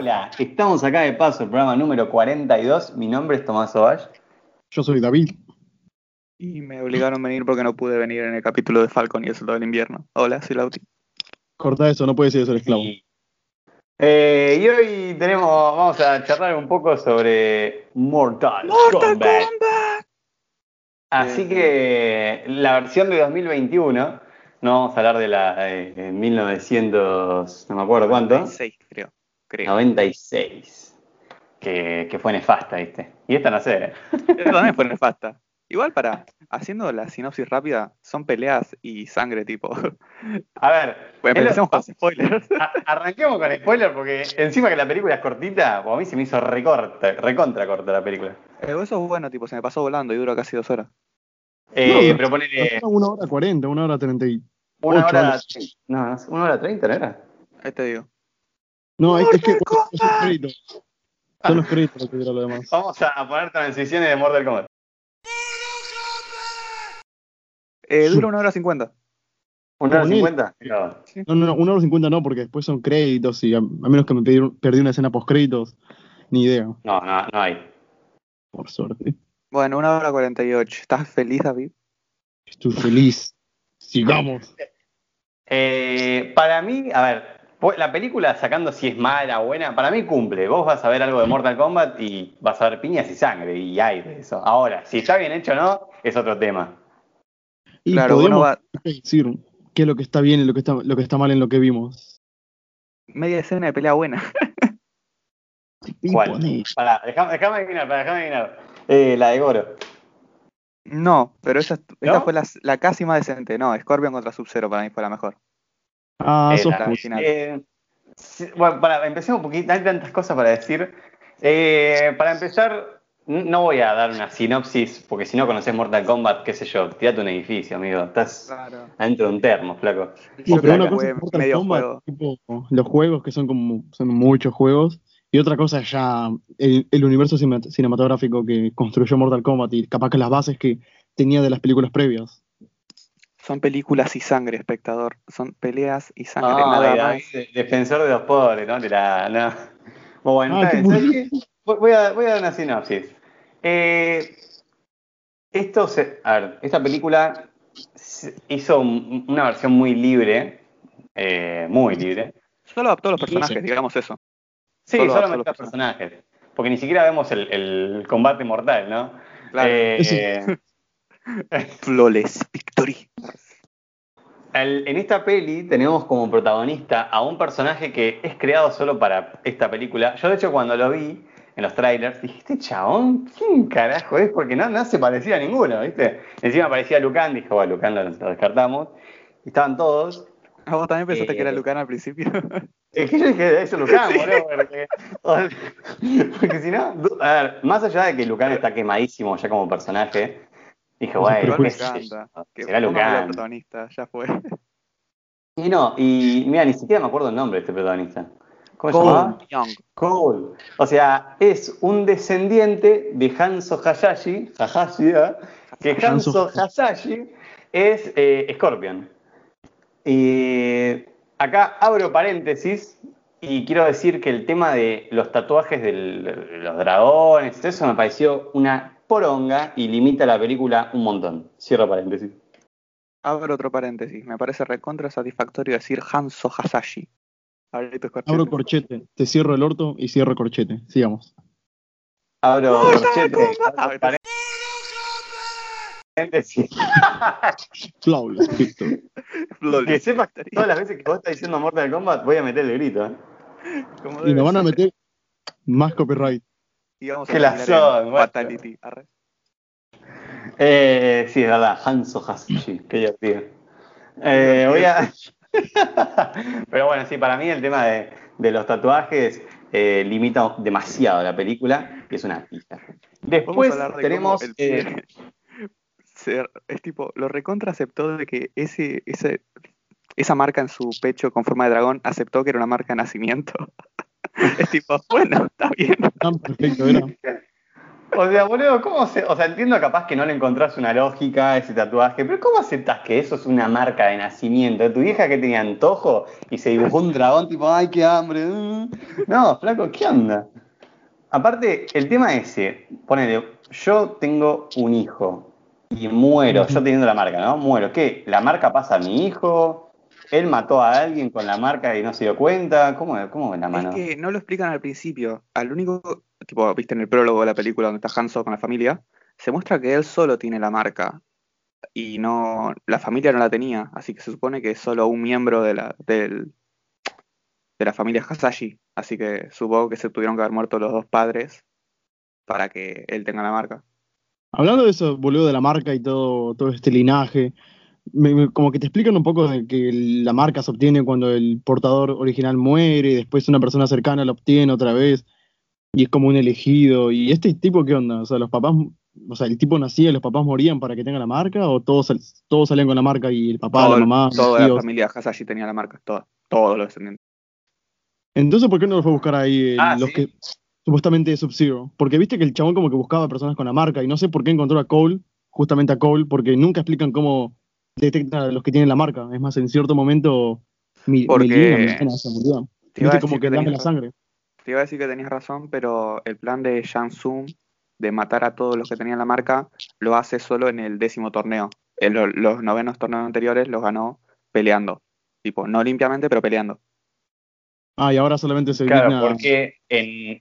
Hola, estamos acá de paso, el programa número 42. Mi nombre es Tomás Ovalle. Yo soy David. Y me obligaron a venir porque no pude venir en el capítulo de Falcon y el Soldado del Invierno. Hola, soy Lauti. Corta eso, no puede ser eso el esclavo. Y, eh, y hoy tenemos, vamos a charlar un poco sobre Mortal, ¡Mortal Kombat. Kombat! Así que la versión de 2021, no vamos a hablar de la eh, de 1900, no me acuerdo cuánto, 96, creo. creo. 96, que, que fue nefasta, ¿viste? Y esta no sé. ¿eh? Eso también fue nefasta. Igual para, haciendo la sinopsis rápida, son peleas y sangre tipo. A ver, Pues empecemos con spoilers. a- arranquemos con spoiler porque encima que la película es cortita, pues a mí se me hizo recorta, recontra corta la película. Eh, eso es bueno, tipo, se me pasó volando y duró casi dos horas. Eh, No, pero ponele Una hora cuarenta, una hora treinta y... una ocho hora, no, no sé, una hora treinta, ¿no era? Ahí te digo. No, es, es que son los créditos. Son los créditos lo que dura lo demás. Vamos a poner transiciones de Mortal Kombat. Eh, dura una hora cincuenta. ¿Una hora cincuenta? No. No, no, no, una hora cincuenta no, porque después son créditos y a, a menos que me perdí, perdí una escena post créditos, ni idea, No, no, no hay. por suerte. Bueno, una hora cuarenta y ocho. ¿Estás feliz, David? Estoy feliz. Sigamos. Eh, para mí, a ver, la película sacando si es mala o buena, para mí cumple. Vos vas a ver algo de Mortal Kombat y vas a ver piñas y sangre y aire, eso. Ahora, si está bien hecho o no, es otro tema. Y claro, uno podemos va. decir qué es lo que está bien y lo que está, lo que está mal en lo que vimos. Media escena de pelea buena. ¿Cuál? Pará, déjame, adivinar, pará, déjame adivinar. Eh, la de Goro. No, pero esa, esta ¿No? fue la, la casi más decente. No, Scorpion contra Sub-Zero para mí fue la mejor. Ah, Eh, final. eh, sí, bueno, para, empecemos un poquito, hay tantas cosas para decir. Eh, para empezar, no voy a dar una sinopsis, porque si no conoces Mortal Kombat, qué sé yo, tirate un edificio, amigo. Estás Claro. adentro de un termo, flaco. Sí, pero una cosa es Mortal medio Kombat, juego. tipo, los juegos que son como son muchos juegos y otra cosa es ya el, el universo cinematográfico que construyó Mortal Kombat y capaz que las bases que tenía de las películas previas. Son películas y sangre, espectador. Son peleas y sangre, nada más. de- defensor de los pobres, ¿no? De la, no. Bueno, Ah. Voy- a, voy a dar una sinopsis. Eh, esto se, a ver, esta película hizo un- una versión muy libre, eh, muy libre. Solo adaptó a los personajes, sí. digamos eso. Sí, Solo- solamente solo los personajes. Porque ni siquiera vemos el, el combate mortal, ¿no? Claro. Eh, Sí. Flawless Victory. El- en esta peli tenemos como protagonista a un personaje que es creado solo para esta película. Yo de hecho cuando lo vi en los trailers dije, este chabón, ¿quién carajo es? Porque no, no se parecía a ninguno, ¿viste? Encima aparecía Lucan, dije, bueno, Lucan lo, lo descartamos. Y estaban todos. ¿A vos también pensaste Eh, que era Lucan al principio? Es que yo dije, eso es Lucan, boludo, porque, porque si no, a ver, más allá de que Lucan está quemadísimo ya como personaje, dije, No, bueno, me encanta. Que será uno no era el Lucan. protagonista, ya fue. Y no, y mira, ni siquiera me acuerdo el nombre de este protagonista. ¿Cómo se llamaba? Young. Cole. O sea, es un descendiente de Hanzo Hayashi, Hayashi, ¿eh? que Hanzo Hayashi es eh, Scorpion. Y acá abro paréntesis y quiero decir que el tema de los tatuajes de los dragones, todo eso me pareció una poronga y limita la película un montón. Cierro paréntesis. Abro otro paréntesis. Me parece recontra satisfactorio decir Hanzo Hasashi. Abrí tus corchetes. Abro corchete, te cierro el orto y cierro corchete. Sigamos. Abro corchete, abro paréntesis. Flawless, Victor. Que sepas todas las veces que vos estás diciendo Mortal Kombat, voy a meter el grito. ¿eh? Y nos van a meter más copyright. Y vamos a Que la son, Fatality. Arre. Eh, sí, es verdad, Hanzo Hasashi, qué divertido. Eh, voy a. Pero bueno, sí, para mí el tema de, de los tatuajes eh, limita demasiado la película y es una pista. Después de tenemos. el eh, es tipo, lo recontra aceptó de que ese, ese, esa marca en su pecho con forma de dragón aceptó que era una marca de nacimiento. es tipo, bueno, está bien. Tan perfecto era. O sea, boludo, ¿cómo se.? O sea, entiendo capaz que no le encontrás una lógica a ese tatuaje, pero ¿cómo aceptas que eso es una marca de nacimiento? Tu vieja que tenía antojo y se dibujó un dragón tipo, ¡ay, qué hambre! mm. No, flaco, ¿qué onda? Aparte, el tema ese, ponele, yo tengo un hijo y muero, yo teniendo la marca, ¿no? Muero. ¿Qué? ¿La marca pasa a mi hijo? ¿Él mató a alguien con la marca y no se dio cuenta? ¿Cómo, cómo en la mano? Es que no lo explican al principio. Al único, tipo, viste en el prólogo de la película donde está Hanso con la familia, se muestra que él solo tiene la marca. Y no, la familia no la tenía. Así que se supone que es solo un miembro de la, del, de la familia Hasashi. Así que supongo que se tuvieron que haber muerto los dos padres para que él tenga la marca. Hablando de eso, boludo, de la marca y todo, todo este linaje, me- me- como que te explican un poco de que la marca se obtiene cuando el portador original muere, y después una persona cercana la obtiene otra vez, y es como un elegido. ¿Y este tipo qué onda? O sea, los papás, o sea, el tipo nacía y los papás morían para que tenga la marca, o todos, todos salían con la marca y el papá, Todo- la mamá, los toda la familia Hasashi tenía la marca, todos los descendientes. Entonces, ¿por qué no lo fue a buscar ahí eh, Ah, los sí. que supuestamente es Sub-Zero? Porque viste que el chabón como que buscaba personas con la marca y no sé por qué encontró a Cole, justamente a Cole, porque nunca explican cómo detectan a los que tienen la marca. Es más, en cierto momento, mi, Porque- Melina, Melina se murió. Te iba a Viste decir como que que dame tenías la sangre. Te iba a decir que tenías razón, pero el plan de Shansung de matar a todos los que tenían la marca lo hace solo en el décimo torneo. En lo- los novenos torneos anteriores los ganó peleando. Tipo, no limpiamente, pero peleando. Ah, y ahora solamente se Claro, digna- porque en,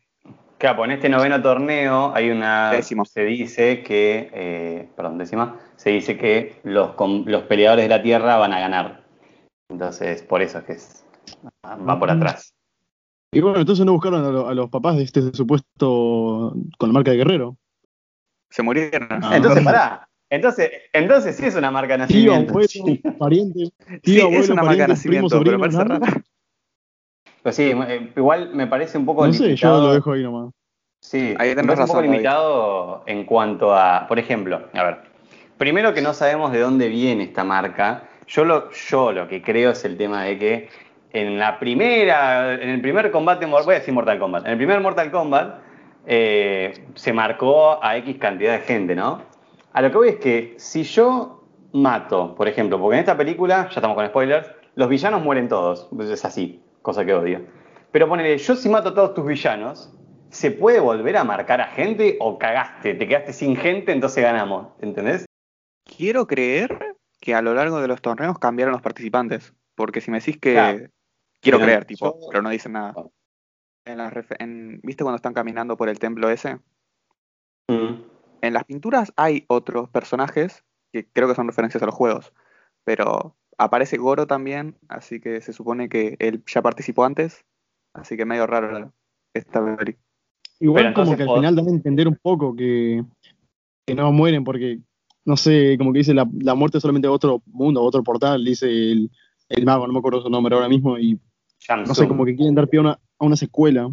claro, en este noveno torneo hay una. Décimo. Se dice que. eh, perdón, décima. Se dice que los, los peleadores de la tierra van a ganar. Entonces, por eso es que es- va por Mm. atrás. Y bueno, entonces no buscaron a, lo- a los papás de este supuesto con la marca de Guerrero. Se murieron. Ah. Entonces, pará. Entonces, entonces sí es una marca de Tío, nacimiento. abuelo, Sí. pariente, tío, Sí, abuelo, es una marca de nacimiento, primo, pero sobrino, parece raro. Pero sí, eh, igual me parece un poco No sé, yo limitado. lo dejo ahí nomás. Sí, Ahí me parece un poco limitado en cuanto a, por ejemplo, a ver, primero que no sabemos de dónde viene esta marca. Yo lo, yo lo que creo es el tema de que en la primera, en el primer combate, voy a decir Mortal Kombat, en el primer Mortal Kombat eh, se marcó a X cantidad de gente, ¿no? A lo que voy es que si yo mato, por ejemplo, porque en esta película, ya estamos con spoilers, los villanos mueren todos, es así, cosa que odio. Pero ponele, yo si mato a todos tus villanos, ¿se puede volver a marcar a gente o cagaste? Te quedaste sin gente, entonces ganamos, ¿entendés? Quiero creer que a lo largo de los torneos cambiaron los participantes. Porque si me decís que. Claro. Quiero creer, tipo, yo- pero no dicen nada. En las en- ¿Viste cuando están caminando por el templo ese? Mm. En las pinturas hay otros personajes que creo que son referencias a los juegos, pero aparece Goro también, así que se supone que él ya participó antes, así que medio raro esta peli. Igual Pero como que al final dan a entender un poco que, que no mueren porque, no sé, como que dice la, la muerte es solamente otro mundo, otro portal, dice el, el mago, no me acuerdo su nombre ahora mismo, y no sé, como que quieren dar pie a una, a una secuela.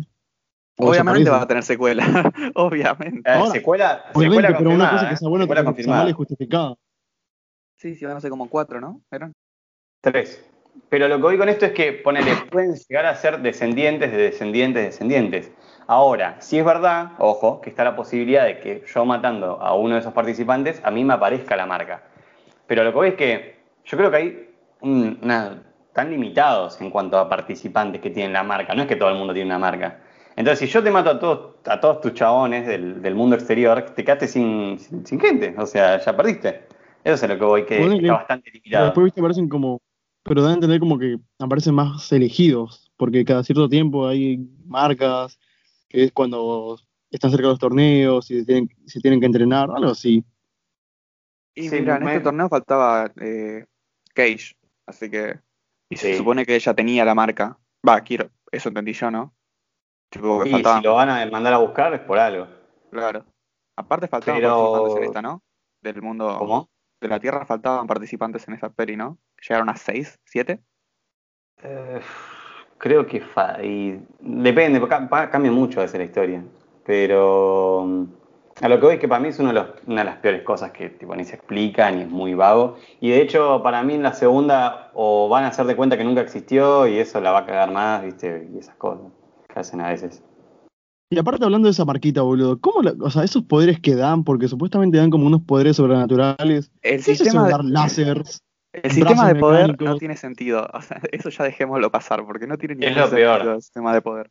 O Obviamente va a tener secuela, obviamente. Eh, Ahora, secuela, Obviamente, secuela pero una cosa que sea buena, Secuela confirmada. y justificada. Sí, sí, van a ser como cuatro, ¿no? ¿Eran? Tres. Pero lo que voy con esto es que, ponele, pueden llegar a ser descendientes de descendientes de descendientes. Ahora, si es verdad, ojo, que está la posibilidad de que yo matando a uno de esos participantes, a mí me aparezca la marca. Pero lo que voy es que yo creo que hay un- una, tan limitados en cuanto a participantes que tienen la marca. No es que todo el mundo tiene una marca. Entonces, si yo te mato a todos, a todos tus chabones del, del mundo exterior, te quedaste sin, sin, sin gente. O sea, ya perdiste. Eso es a lo que voy, que está bastante Pero limitado. después, viste, aparecen como. Pero dan a entender como que aparecen más elegidos, porque cada cierto tiempo hay marcas, que es cuando están cerca de los torneos, y se tienen, se tienen que entrenar, algo así. Y Sí, mira, en me- este torneo faltaba eh, Cage, así que. Y se Sí. supone que ella tenía la marca. Va, quiero, eso entendí yo, ¿no? Tipo, que Y faltaban. si lo van a mandar a buscar es por algo. Claro. Aparte faltaban Pero- participantes en esta, ¿no? Del mundo ¿Cómo? de la Tierra faltaban participantes en esa peli, ¿no? ¿Llegaron a seis, siete? Eh, creo que fa- y depende, cambia mucho a veces la historia. Pero mm, a lo que voy es que para mí es uno de los- una de las peores cosas que tipo, ni se explica ni es muy vago. Y de hecho, para mí en la segunda o van a hacer de cuenta que nunca existió y eso la va a cagar más, ¿viste? Y esas cosas que hacen a veces. Y aparte hablando de esa marquita, boludo, ¿cómo la- o sea, esos poderes que dan, porque supuestamente dan como unos poderes sobrenaturales, El ¿qué es sistema de de, dar láseres? El sistema de poder no tiene sentido. O sea, eso ya dejémoslo pasar, porque no tiene Es ningún lo sentido peor. el sistema de poder.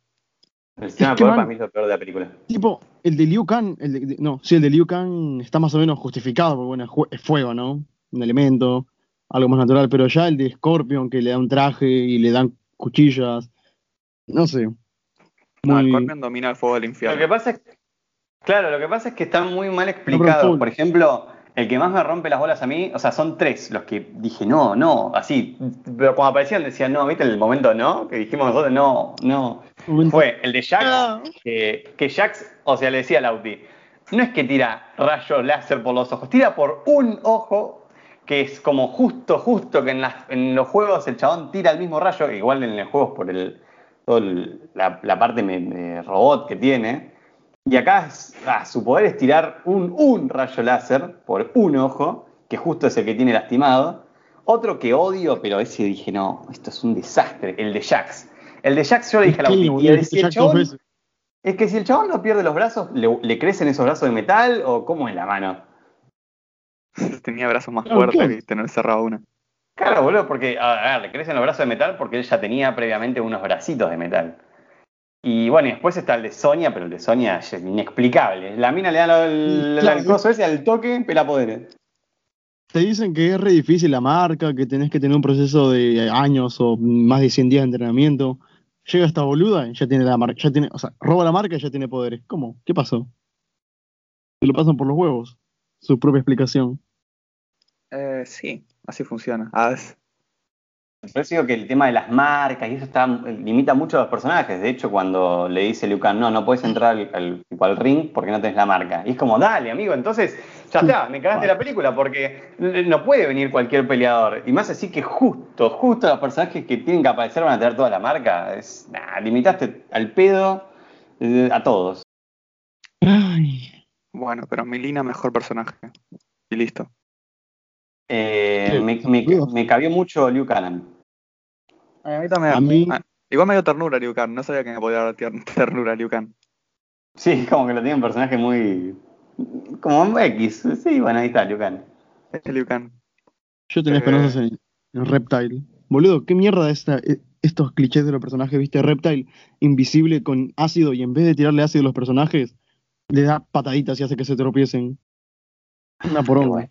El sistema Es de poder man- para mí es lo peor de la película. Tipo, el de Liu Kang, el de- de- no, sí, el de Liu Kang está más o menos justificado, porque bueno, es fuego, ¿no? Un elemento, algo más natural, pero ya el de Scorpion, que le da un traje y le dan cuchillas, no sé. No, Muy- Scorpion domina el fuego del Lo infierno. que pasa es, claro, lo que pasa es que están muy mal full. Por ejemplo, el que más me rompe las bolas a mí, o sea, son tres los que dije no, no, así. Pero cuando aparecían decían no, ¿viste el momento no? Que dijimos nosotros no, no. Fue el de Jax, Ah. que, que Jax, o sea, le decía a Lauti, no es que tira rayos láser por los ojos, tira por un ojo, que es como justo, justo que en, las- en los juegos el chabón tira el mismo rayo, igual en los juegos por el, todo el- la, la parte me- robot que tiene. Y acá es- ah, su poder es tirar un, un rayo láser por un ojo, que justo es el que tiene lastimado. Otro que odio, pero ese dije, no, esto es un desastre, el de Jax. El de Jax yo le dije a la dijiste si el es que si el chabón no pierde los brazos, ¿le, le crecen esos brazos de metal o cómo es la mano? Tenía brazos más fuertes, viste, no cerraba una. Claro, boludo, porque, a ver, le crecen los brazos de metal porque él ya tenía previamente unos bracitos de metal. Y bueno, y después está el de Sonia, pero el de Sonia es inexplicable. La mina le da lo- el, Claro. el coso ese al toque, pela poderes. Te dicen que es re difícil la marca, que tenés que tener un proceso de años o más de 100 días de entrenamiento. Llega esta boluda y ya tiene la marca, ya tiene, o sea, roba la marca y ya tiene poderes. ¿Cómo? ¿Qué pasó? Se lo pasan por los huevos. Su propia explicación. Eh, sí, así funciona. Ah, es- Por eso digo que el tema de las marcas y eso está, limita mucho a los personajes. De hecho, cuando le dice Liu Kang, no, no puedes entrar al, al- tipo, al ring porque no tenés la marca. Y es como, dale, amigo, entonces ya está, me cagaste la película porque no puede venir cualquier peleador. Y más así que justo, justo los personajes que tienen que aparecer van a tener toda la marca. Es, nah, limitaste al pedo eh, a todos. Ay. Bueno, pero Milina mejor personaje. Y listo. Eh, Sí, me, me- me cabió mucho Liu Kang. A mí también. A mí- Ah, igual me dio ternura Liu Kang. No sabía que me podía dar ternura Liu Kang. Sí, como que lo tiene un personaje muy. como X. Sí, bueno, ahí está, Liu Kang. Es Liu Kang. Yo tenía Eh. esperanzas en, en Reptile. Boludo, ¿qué mierda esta, eh, estos clichés de los personajes? ¿Viste? Reptile invisible con ácido y en vez de tirarle ácido a los personajes, le da pataditas y hace que se tropiecen. Una poronga.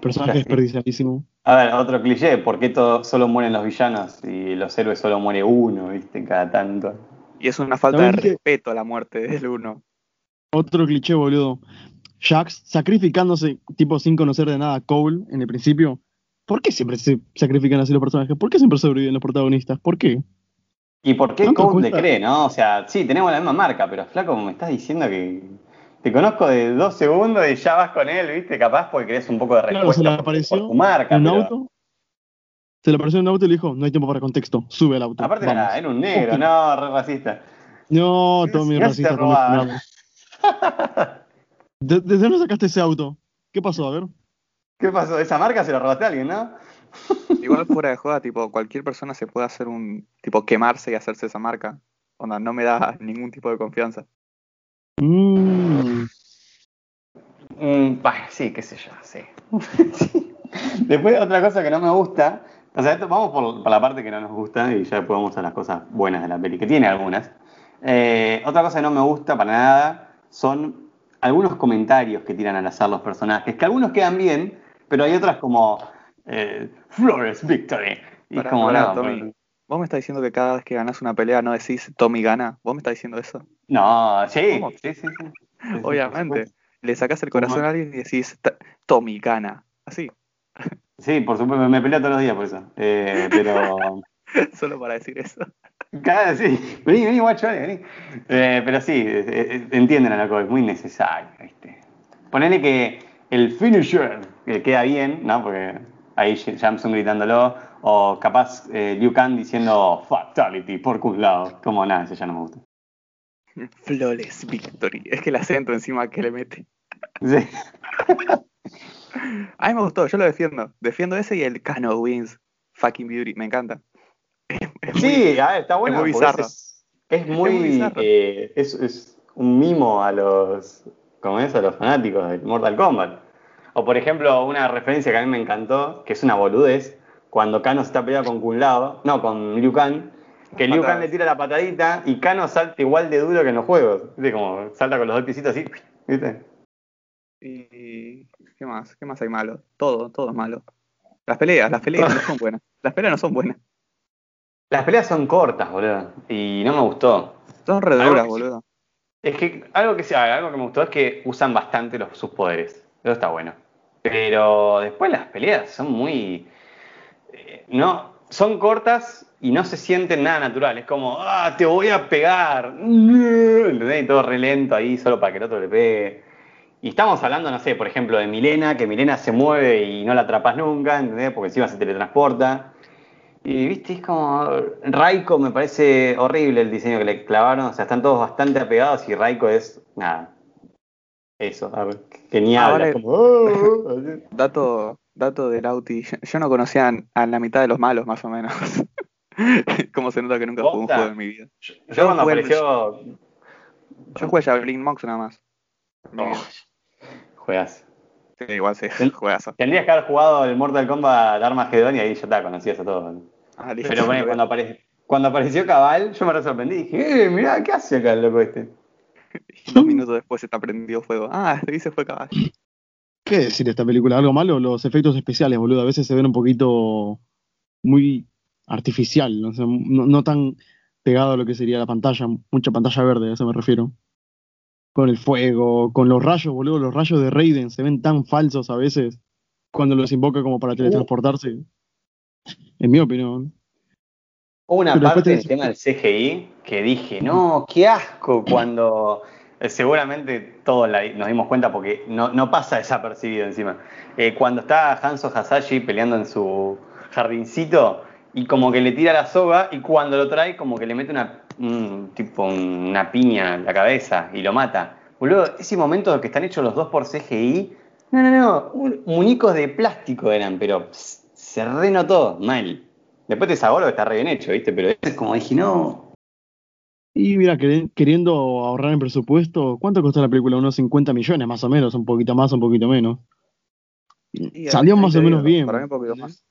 Personaje desperdiciadísimo. A ver, otro cliché, ¿por qué todo, solo mueren los villanos y los héroes solo muere uno, viste, cada tanto? Y es una falta de respeto a la muerte del uno. Otro cliché, boludo. Jax sacrificándose, tipo sin conocer de nada a Cole en el principio. ¿Por qué siempre se sacrifican así los personajes? ¿Por qué siempre sobreviven los protagonistas? ¿Por qué? ¿Y por qué ¿Cuánto Code le cree, no? O sea, sí, tenemos la misma marca, pero flaco, me estás diciendo que te conozco de dos segundos y ya vas con él, viste, capaz porque querés un poco de Claro, respuesta se le apareció por tu marca, en un pero- auto. Se le apareció en un auto y le dijo, no hay tiempo para contexto, sube al auto. Aparte vamos". era, era un negro, no, re racista. No, Tommy racista. Fernando. ¿De- ¿Desde dónde sacaste ese auto? ¿Qué pasó? A ver. ¿Qué pasó? Esa marca se la robaste a alguien, ¿no? Igual fuera de joda, tipo, cualquier persona se puede hacer un. tipo, quemarse y hacerse esa marca. Onda, no me da ningún tipo de confianza. Mm, Mm, bah, sí, qué sé yo, sí. Sí. Después, otra cosa que no me gusta, o sea, esto, vamos por, por la parte que no nos gusta y ya después vamos a las cosas buenas de la peli, que tiene algunas. Eh, otra cosa que no me gusta para nada son algunos comentarios que tiran al azar los personajes, que algunos quedan bien, pero hay otras como eh, Flores Victory. Y es Pará, como, pará, no, Tommy. ¿Vos me estás diciendo que cada vez que ganas una pelea no decís Tommy gana? ¿Vos me estás diciendo eso? no, sí, ¿Cómo? sí, sí, sí. Obviamente. Le sacás el corazón a alguien y decís "Ta- Tommy gana. Así. Sí, por supuesto, me, peleo todos los días por eso. Eh, pero. Solo para decir eso. Cada, sí, vení, vení, guacho, vení. Eh, pero sí, eh, entienden a loco, es muy necesario, ¿viste? Ponele que el finisher que queda bien, ¿no? Porque ahí Samsung gritándolo, o capaz Liu Kang diciendo fatality por un lado, como nada, ese ya no me gusta. Flawless Victory. Es que el acento encima que le mete. Sí, A mí me gustó, yo lo defiendo. Defiendo ese y el Kano Wins. Fucking Beauty. Me encanta. Es, es muy- sí a ver, está bueno. muy porque bizarro. Es, es muy. muy bizarro. eh, es, es un mimo a los, como es, a los fanáticos de Mortal Kombat. O por ejemplo, una referencia que a mí me encantó, que es una boludez, cuando Kano se está peleando con Kun Lao, no, con Liu Kang, que Liu Kang le tira la patadita y Kano salta igual de duro que en los juegos. ¿Viste? Como salta con los dos pisitos así, ¿viste? Y. ¿Qué más? ¿Qué más hay malo? Todo, todo es malo. Las peleas, las peleas no son buenas. Las peleas no son buenas. Las peleas son cortas, boludo. Y no me gustó. Son re Algo duras, que- boludo. Es que algo que, algo que me gustó es que usan bastante los, sus poderes. Eso está bueno. Pero después las peleas son muy. eh, no, son cortas y no se sienten nada natural. Es como, ah, te voy a pegar. ¿Entendés? Y todo re lento ahí solo para que el otro le pegue. Y estamos hablando, no sé, por ejemplo, de Milena, que Milena se mueve y no la atrapas nunca, ¿entendés? Porque encima se teletransporta. Y viste, es como. Raiko me parece horrible el diseño que le clavaron. O sea, están todos bastante apegados y Raiko es. Nada. Eso, a ver, genial. Ahora- es como, "Oh", así. Dato, dato de Lauti. Yo, no conocía a la mitad de los malos, más o menos. Como se nota que nunca jugué un juego en mi vida. Yo, yo Yo cuando jugué apareció. Yo jugué Javelin Mox nada más. Vida. juegas. Sí, igual sí, Ten- juegazo. Tendrías que haber jugado el Mortal Kombat Armageddon y ahí ya está, conocías a todos. Ah, listo. Pero bueno, cuando, apare- cuando apareció Cabal, yo me re sorprendí. Dije, eh, mirá, ¿qué hace acá el loco este? Y dos minutos después se te prendió fuego. Ah, lo hice fue caballo. ¿Qué decir de esta película? ¿Algo malo? Los efectos especiales, boludo. A veces se ven un poquito muy artificial, no, no, no tan pegado a lo que sería la pantalla, mucha pantalla verde, a eso me refiero. Con el fuego, con los rayos, boludo. Los rayos de Raiden se ven tan falsos a veces cuando los invoca como para teletransportarse. En mi opinión. Hubo una Pero parte del tema del CGI que dije, no, qué asco cuando eh, seguramente todos la- nos dimos cuenta porque no, no pasa desapercibido encima. Eh, cuando está Hanzo Hasashi peleando en su jardincito y como que le tira la soga y cuando lo trae como que le mete una un- tipo una piña en la cabeza y lo mata. Boludo, ese momento que están hechos los dos por CGI, no, no, no, un- muñecos de plástico eran, pero pss, se renotó mal. Después te sabor que está re bien hecho, ¿viste? Pero es como dije, no. Y mira, queri- queriendo ahorrar en presupuesto, ¿cuánto costó la película? Unos 50 millones más o menos, un poquito más, un poquito menos. Y Salió más o menos digo, bien. Para mí un poquito más.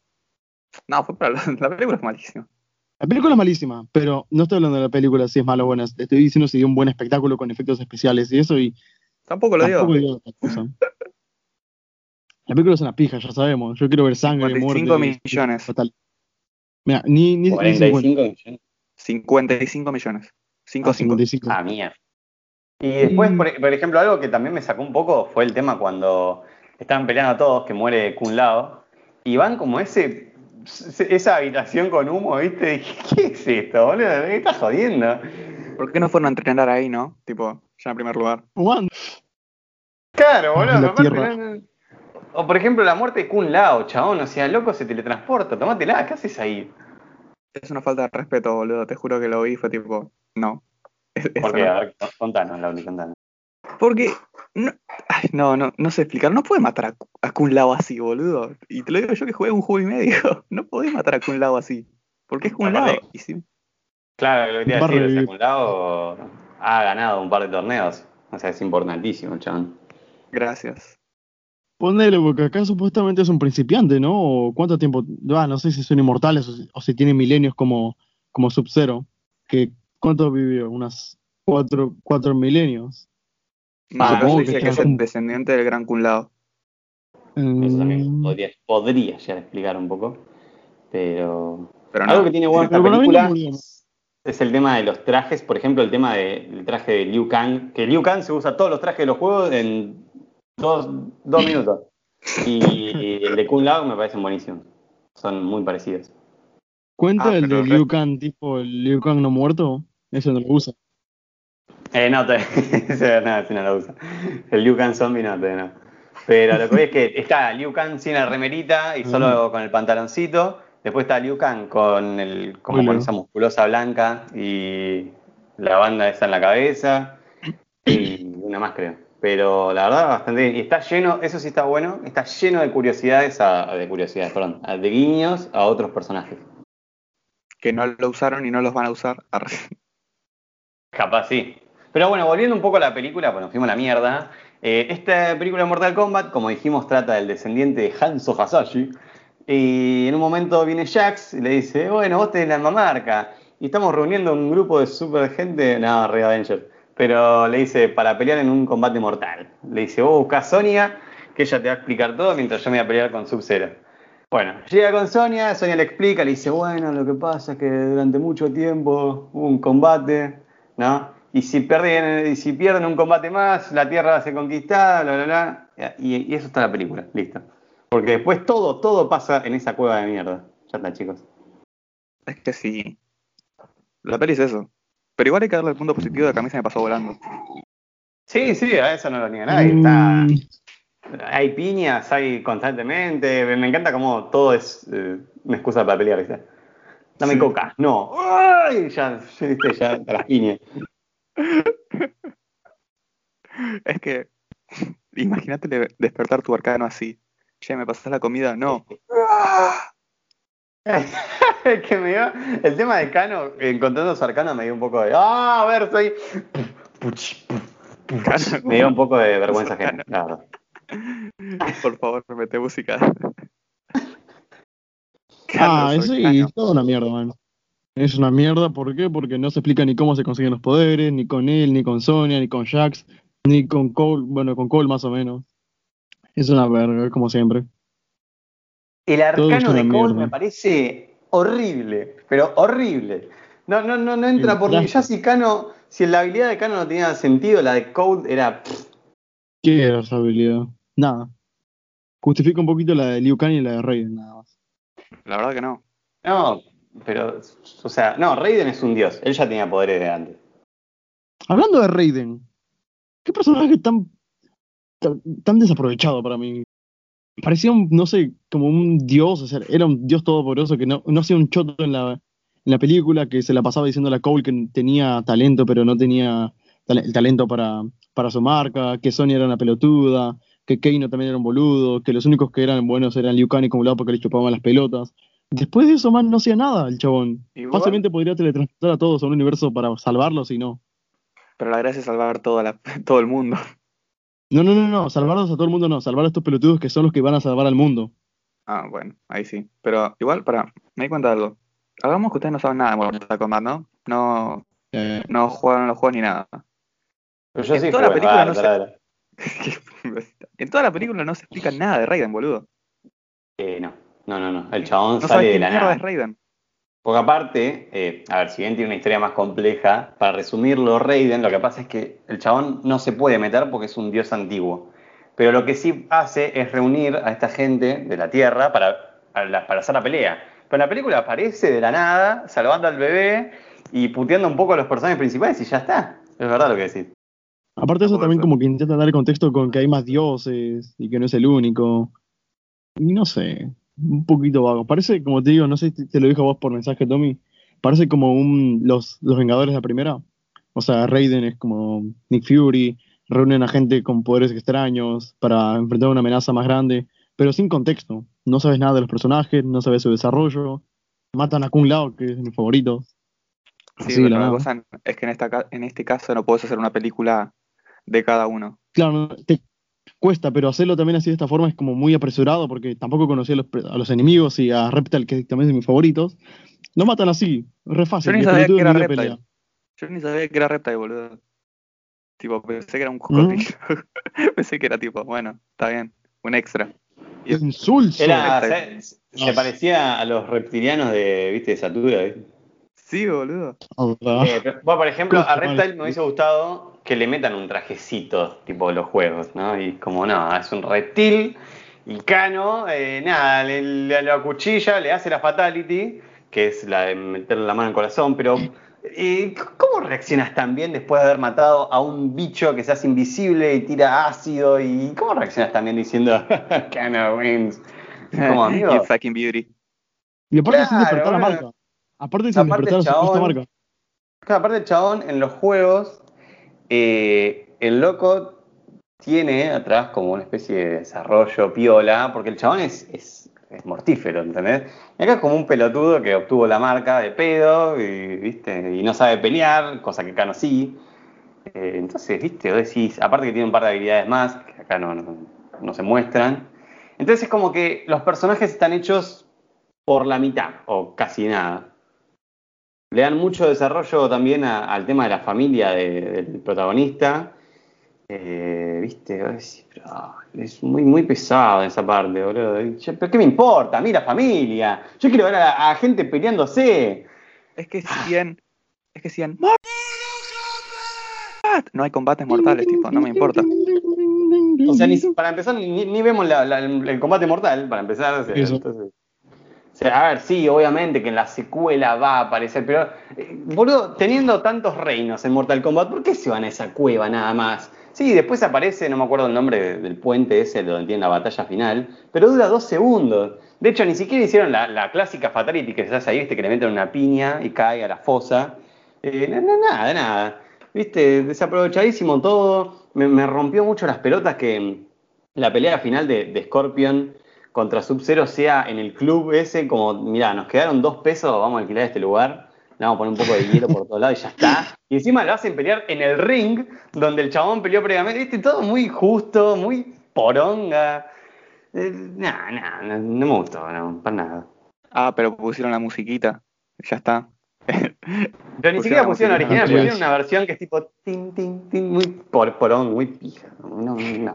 No, fue para la, la película es malísima. La película es malísima, pero no estoy hablando de la película si es mala o buena. Estoy diciendo si dio un buen espectáculo con efectos especiales y eso, y Tampoco lo tampoco otra cosa. La película es una pija, ya sabemos. Yo quiero ver sangre, 55 muerte. millones. Fatal. Mira, ni, ni, ni 50. 45 millones. 55 millones. 5 Ah, 5. 55. Ah, mía. Y después, Mm. por, por ejemplo, algo que también me sacó un poco fue el tema cuando estaban peleando todos, que muere Kun Lao, y van como ese, esa habitación con humo, ¿viste? Dije, ¿qué es esto, boludo? ¿Qué estás jodiendo? ¿Por qué no fueron a entrenar ahí, no? Tipo, ya en primer lugar. Jugando. Claro, boludo. Aparte, O por ejemplo, la muerte de Kun Lao, chabón, o sea, loco se teletransporta, tomátela, ¿qué haces ahí? Es una falta de respeto, boludo. Te juro que lo vi y fue tipo, no. Es- Porque, no. a ver, contanos, Lauri, contanos. Porque. No, ay, no, no, no sé explicar. No puedes matar a, a Kun Lao así, boludo. Y te lo digo yo que jugué un juego y medio. No podés matar a Kun Lao así. Porque es Kun Lao. Y Claro, lo que te iba a decir, o sea, revivir. Kun Lao ha ganado un par de torneos, o sea, es importantísimo, chabón. gracias. Ponele, porque acá supuestamente es un principiante, ¿no? O ¿Cuánto tiempo? Ah, no sé si son inmortales o si, o si tienen milenios como, como Sub-Zero. Que, ¿Cuánto vivió? Unas cuatro, cuatro milenios. Más, dice que que es está- el descendiente del gran Kun Lao. Eso también Mm, podría, podría llegar a explicar un poco. Pero. Pero no. Algo que tiene bueno esta película es el tema de los trajes. Por ejemplo, el tema del traje de Liu Kang. Que Liu Kang se usa todos los trajes de los juegos en dos, dos minutos. Y el de Kun Lao me parecen buenísimos. Son muy parecidos. ¿Cuenta Ah, el de Liu Kang, tipo el Liu Kang no muerto? Eso no lo usa. Eh, no, te, ese no, ese no lo usa. El Liu Kang zombie no, todavía no. Pero lo que voy es que está Liu Kang sin la remerita y solo con el pantaloncito. Después está Liu Kang con el, como Muy con bien. esa musculosa blanca y la banda esa en la cabeza. Y una más creo. Pero la verdad bastante bien. Y está lleno, eso sí está bueno, está lleno de curiosidades, a, de curiosidades, perdón, de guiños a otros personajes. Que no lo usaron y no los van a usar. Capaz sí. Pero bueno, volviendo un poco a la película, bueno, fuimos a la mierda. Eh, esta película de Mortal Kombat, como dijimos, trata del descendiente de Hanzo Hasashi. Y en un momento viene Jax y le dice, bueno, vos tenés la mamarca. Y estamos reuniendo un grupo de super gente, no, Red Avenger. Pero le dice, para pelear en un combate mortal. Le dice, vos buscás Sonia, que ella te va a explicar todo mientras yo me voy a pelear con Sub-Zero. Bueno, llega con Sonia, Sonia le explica, le dice, bueno, lo que pasa es que durante mucho tiempo hubo un combate, ¿no? Y si pierden, y si pierden un combate más, la Tierra ser conquistada, bla, bla, bla. Y, y eso está en la película, listo. Porque después todo, todo pasa en esa cueva de mierda. Ya está, chicos. Es que sí. La peli es eso. Pero igual hay que darle el punto positivo de que a mí se me pasó volando. Sí, sí, a eso no lo niega nadie. Mm, Está, hay piñas, hay constantemente. Me encanta cómo todo es eh, una excusa para pelear, ¿viste? Dame Sí. coca, no. ¡Ay! Ya, ya, ¿viste? ya las piñas. Es que, imagínate de- despertar tu arcano así. Che, ¿me pasás la comida? No. Es que me dio, el tema de Cano, encontrando su arcano, me dio un poco de. ¡Ah! A ver, soy. Me dio un poco de vergüenza ajena, la verdad. Por favor, mete música. Ah, eso es toda una mierda, man. Es una mierda, ¿por qué? Porque no se explica ni cómo se consiguen los poderes, ni con él, ni con Sonia, ni con Jax, ni con Cole, bueno, con Cole más o menos. Es una verga, como siempre. El arcano de Cole mierda. me parece horrible, pero horrible. No, no, no, no entra El por mí. traje. Ya si Cano, si la habilidad de Cano no tenía sentido, la de Code era. ¿Qué era esa habilidad? Nada. Justifica un poquito la de Liu Kang y la de Raiden, nada más. La verdad que no. No, pero. O sea, no, Raiden es un dios. Él ya tenía poderes de antes. Hablando de Raiden, ¿qué personaje tan, tan, desaprovechado para mí? Parecía un, no sé, como un dios, o sea, era un dios todopoderoso que no, no hacía un choto en la, en la película, que se la pasaba diciendo a la Cole que tenía talento, pero no tenía el talento para, para su marca, que Sonya era una pelotuda, que Keino también era un boludo, que los únicos que eran buenos eran Liu Kang y Kung Lao porque le chupaban las pelotas. Después de eso, man, no hacía nada el chabón. Igual- Fácilmente podría teletransportar a todos a un universo para salvarlos y no. Pero la gracia es salvar toda la, todo el mundo. No, no, no, no, salvarlos a todo el mundo no, salvar a estos pelotudos que son los que van a salvar al mundo. Ah, bueno, ahí sí. Pero igual, para, me di cuenta de algo. Hagamos que ustedes no saben nada de Mortal Kombat, ¿no? No, Eh, no juegan los juegos ni nada. Pero yo En sí toda la película ah, no se- en toda la película no se explica nada de Raiden, boludo. Eh, no, no, no, no. El chabón No sale de la nada. es Raiden. Porque aparte, eh, a ver, si bien tiene una historia más compleja, para resumirlo, Raiden, lo que pasa es que el chabón no se puede meter porque es un dios antiguo. Pero lo que sí hace es reunir a esta gente de la Tierra para, para, la- para hacer la pelea. Pero en la película aparece de la nada, salvando al bebé y puteando un poco a los personajes principales y ya está. Es verdad lo que decís. aparte de eso, también como que intenta dar el contexto con que hay más dioses y que no es el único. Y no sé, un poquito vago. Parece, como te digo, no sé si te lo dijo a vos por mensaje, Tommy, parece como un los, los Vengadores de la primera. O sea, Raiden es como Nick Fury, reúnen a gente con poderes extraños para enfrentar una amenaza más grande, pero sin contexto. No sabes nada de los personajes, no sabes su desarrollo. Matan a Kung Lao, que es mi favorito. Sí, Así pero la cosa es que en, esta, en este caso no puedes hacer una película de cada uno. Claro, no, te cuesta, pero hacerlo también así de esta forma es como muy apresurado porque tampoco conocía a los, a los enemigos y a Reptile, que también es de mis favoritos. Lo matan así, re fácil. Yo ni sabía que era Reptile. pelea. Yo ni sabía que era Reptile, boludo. Tipo, pensé que era un ¿Mm? cocodrilo. pensé que era tipo, bueno, está bien, un extra. Y Es insulso. Era, se, se parecía a los reptilianos de, viste, de Satura, ¿viste? Sí, boludo. Ah, Eh, pero, bueno, por ejemplo, a Reptile me hubiese gustado que le metan un trajecito, tipo los juegos, ¿no? Y como no, es un reptil y Cano, eh, nada, le, le- lo acuchilla, le hace la fatality, que es la de meterle la mano en el corazón, pero eh, ¿cómo reaccionas tan bien después de haber matado a un bicho que se hace invisible y tira ácido? ¿Y cómo reaccionas tan bien diciendo Cano wins? Como amigo. You fucking beauty. y aparte sin Claro, despertar la bueno. marca. Aparte sin Aparte, despertar chabón, marca. Claro, aparte el chabón en los juegos, eh, el loco tiene atrás como una especie de desarrollo piola, porque el chabón es, mortífero, ¿entendés? Y acá es como un pelotudo que obtuvo la marca de pedo y, y no sabe pelear, cosa que Cano sí. Eh, entonces, viste, vos decís, aparte que tiene un par de habilidades más, que acá no, no, no se muestran. Entonces es como que los personajes están hechos por la mitad, o casi nada. Le dan mucho desarrollo también a- al tema de la familia de- del protagonista. Eh, viste, ah, es muy, muy pesado en esa parte, boludo. Yo, ¿Pero qué me importa? A mí la familia. Yo quiero ver a, a gente peleándose. Es que si en. Es que si en. No hay combates mortales, tipo, no me importa. O sea, ni, para empezar, ni, ni vemos la- la- el combate mortal, para empezar. o sea, entonces- a ver, sí, obviamente que en la secuela va a aparecer, pero, eh, boludo, teniendo tantos reinos en Mortal Kombat, ¿por qué se van a esa cueva nada más? Sí, después aparece, no me acuerdo el nombre de- del puente ese, donde tiene la batalla final, pero dura dos segundos. De hecho, ni siquiera hicieron la, la clásica Fatality que se hace ahí, viste, que le meten una piña y cae a la fosa. Eh, na- na- nada, nada. Viste, desaprovechadísimo todo. Me, me rompió mucho las pelotas que mm, la pelea final de, de Scorpion contra Sub-Zero sea en el club ese, como, mirá, nos quedaron dos pesos, vamos a alquilar este lugar, le vamos a poner un poco de hielo por todos lados y ya está. Y encima lo hacen pelear en el ring, donde el chabón peleó previamente, viste, todo muy justo, muy poronga. Eh, nah, nah, no, no me gustó, no, para nada. Ah, pero pusieron la musiquita. Ya está. Pero ni siquiera Pusieron original, pusieron una versión que es tipo tin, tin, tin, muy por, porón, muy pija. No, no.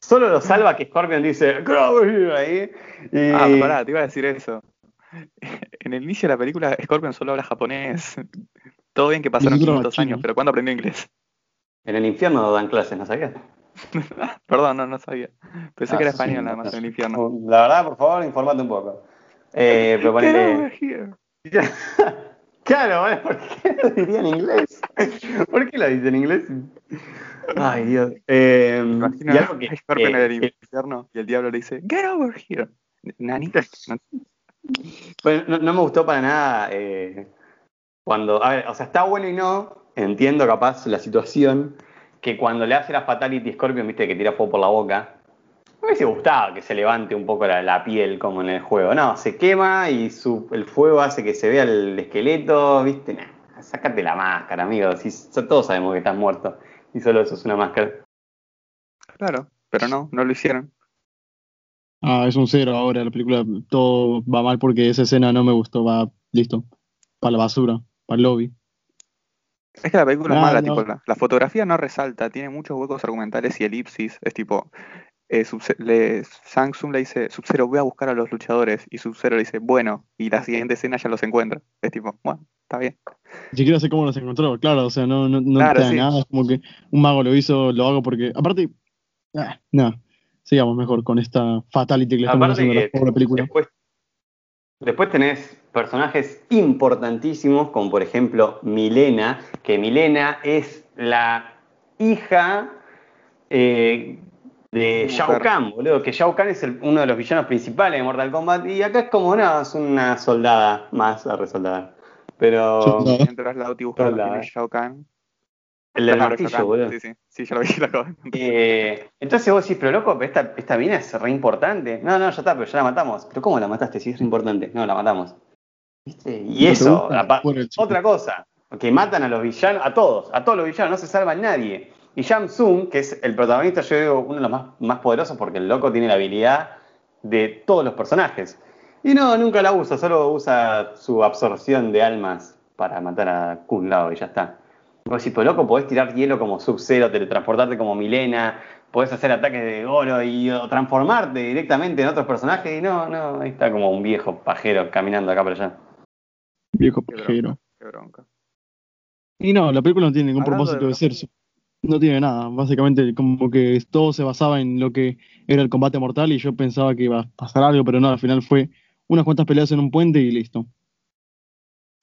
Solo lo salva que Scorpion dice, "Get over here", ahí. Y... Ah, pará, te iba a decir eso. En el inicio de la película, Scorpion solo habla japonés. Todo bien que pasaron Nosotros 500 chino. años, pero ¿cuándo aprendió inglés? En el infierno dan clases, ¿no sabías? Perdón, no, no sabía. Pensé Ah, que era sí, español sí, nada más no. en el infierno. La verdad, por favor, informate un poco. Eh, pero ponele... claro, bueno, ¿por qué lo diría en inglés? ¿Por qué lo dice en inglés? Ay, Dios. Eh, Me imagino y algo que, en el que- infierno y el diablo le dice, Get over here. Nani. No- Bueno, no, no me gustó para nada eh, cuando, a ver, o sea, está bueno y no, entiendo capaz la situación, que cuando le hace la Fatality Scorpion, viste, que tira fuego por la boca, me hubiese gustado que se levante un poco la, la piel como en el juego. No, se quema y su, el fuego hace que se vea el esqueleto, viste, nah, sácate la máscara, amigo, si, todos sabemos que estás muerto y solo eso es una máscara. Claro, pero no, no lo hicieron. Ah, es un cero ahora, la película todo va mal porque esa escena no me gustó, va listo, para la basura, para el lobby. Es que la película es Ah, mala, no. tipo, la, la fotografía no resalta, tiene muchos huecos argumentales y elipsis. Es tipo, eh, Sub- le, Samsung le dice, Sub-Zero, voy a buscar a los luchadores. Y Sub-Zero le dice, bueno, y la siguiente escena ya los encuentra. Es tipo, bueno, está bien. Ni siquiera sé cómo los encontró, claro, o sea, no, no, no Claro, te da sí. nada, es como que un mago lo hizo, lo hago porque, aparte, ah, no, sigamos mejor con esta fatality que le estamos Aparte haciendo a la película. Después, después tenés personajes importantísimos, como por ejemplo Milena, que Milena es la hija eh, de. Shao Kahn, boludo, que Shao Kahn es el- uno de los villanos principales de Mortal Kombat, y acá es como, no, es una soldada más a resoldar. Pero. Mientras busca Hola. quién es Shao Kahn. el del martillo, boludo. Sí, sí, sí, ya lo vi, lo acabo. Eh, entonces vos decís, pero loco, esta, esta mina es re importante. No, no, ya está, pero ya la matamos. ¿Pero cómo la mataste si es re importante? No, la matamos. ¿Viste? Y ¿No te eso, otra cosa, que matan a los villanos, a todos, a todos los villanos, no se salva nadie. Y Tsung, que es el protagonista, yo digo, uno de los más, más poderosos porque el loco tiene la habilidad de todos los personajes. Y no, nunca la usa, solo usa su absorción de almas para matar a Kun Lao y ya está. Vos decís, pero loco, podés tirar hielo como Sub-Zero, teletransportarte como Milena, podés hacer ataques de oro y o transformarte directamente en otros personajes y no, no, ahí está como un viejo pajero caminando acá para allá. Viejo Qué pajero. Qué bronca. Y no, la película no tiene ningún Hablando propósito de de ser. No tiene nada. Básicamente, como que todo se basaba en lo que era el combate mortal y yo pensaba que iba a pasar algo, pero no, al final fue unas cuantas peleas en un puente y listo.